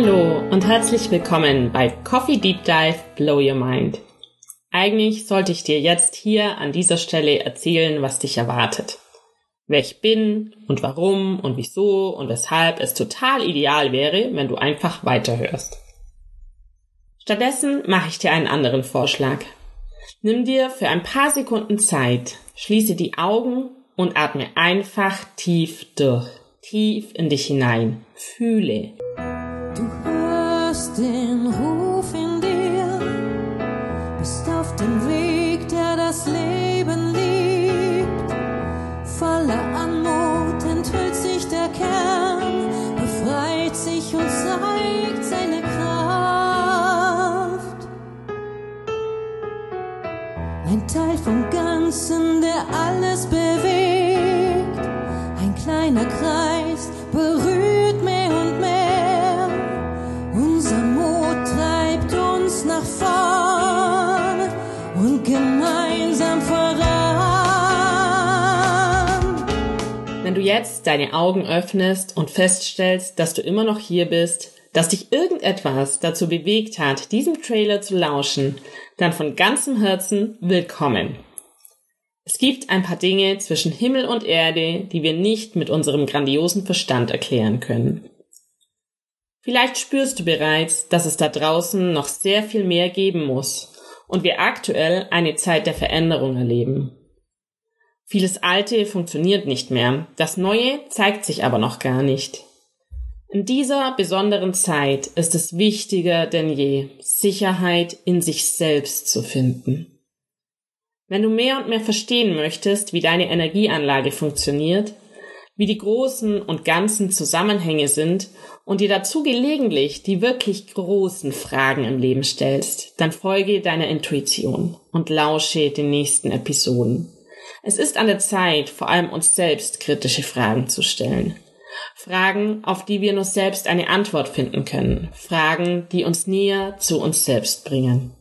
Hallo und herzlich willkommen bei Coffee Deep Dive Blow Your Mind. Eigentlich sollte ich dir jetzt hier an dieser Stelle erzählen, was dich erwartet. Wer ich bin und warum und wieso und weshalb es total ideal wäre, wenn du einfach weiterhörst. Stattdessen mache ich dir einen anderen Vorschlag. Nimm dir für ein paar Sekunden Zeit, schließe die Augen und atme einfach tief durch, tief in dich hinein. Fühle. Den Ruf in dir, bist auf dem Weg, der das Leben liebt. Voller Anmut enthüllt sich der Kern, befreit sich und zeigt seine Kraft. Ein Teil vom Ganzen, der alles bewegt, ein kleiner Kreis berührt nach vorn und gemeinsam voran. Wenn du jetzt deine Augen öffnest und feststellst, dass du immer noch hier bist, dass dich irgendetwas dazu bewegt hat, diesem Trailer zu lauschen, dann von ganzem Herzen willkommen. Es gibt ein paar Dinge zwischen Himmel und Erde, die wir nicht mit unserem grandiosen Verstand erklären können. Vielleicht spürst du bereits, dass es da draußen noch sehr viel mehr geben muss und wir aktuell eine Zeit der Veränderung erleben. Vieles Alte funktioniert nicht mehr, das Neue zeigt sich aber noch gar nicht. In dieser besonderen Zeit ist es wichtiger denn je, Sicherheit in sich selbst zu finden. Wenn du mehr und mehr verstehen möchtest, wie deine Energieanlage funktioniert, wie die großen und ganzen Zusammenhänge sind und dir dazu gelegentlich die wirklich großen Fragen im Leben stellst, dann folge deiner Intuition und lausche den nächsten Episoden. Es ist an der Zeit, vor allem uns selbst kritische Fragen zu stellen. Fragen, auf die wir nur selbst eine Antwort finden können. Fragen, die uns näher zu uns selbst bringen.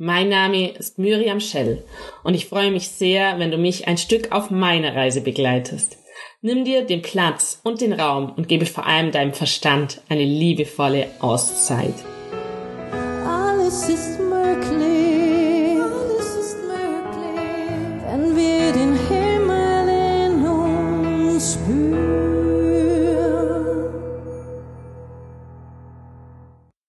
Mein Name ist Miriam Schell und ich freue mich sehr, wenn du mich ein Stück auf meiner Reise begleitest. Nimm dir den Platz und den Raum und gebe vor allem deinem Verstand eine liebevolle Auszeit. Alles ist